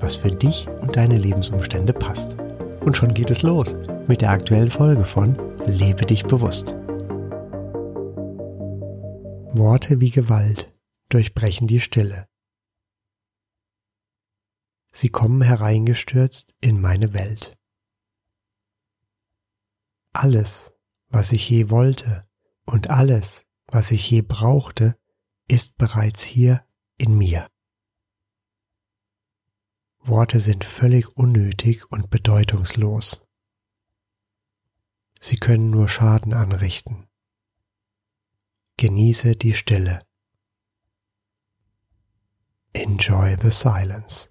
was für dich und deine Lebensumstände passt. Und schon geht es los mit der aktuellen Folge von Lebe dich bewusst. Worte wie Gewalt durchbrechen die Stille. Sie kommen hereingestürzt in meine Welt. Alles, was ich je wollte und alles, was ich je brauchte, ist bereits hier in mir. Worte sind völlig unnötig und bedeutungslos. Sie können nur Schaden anrichten. Genieße die Stille. Enjoy the silence.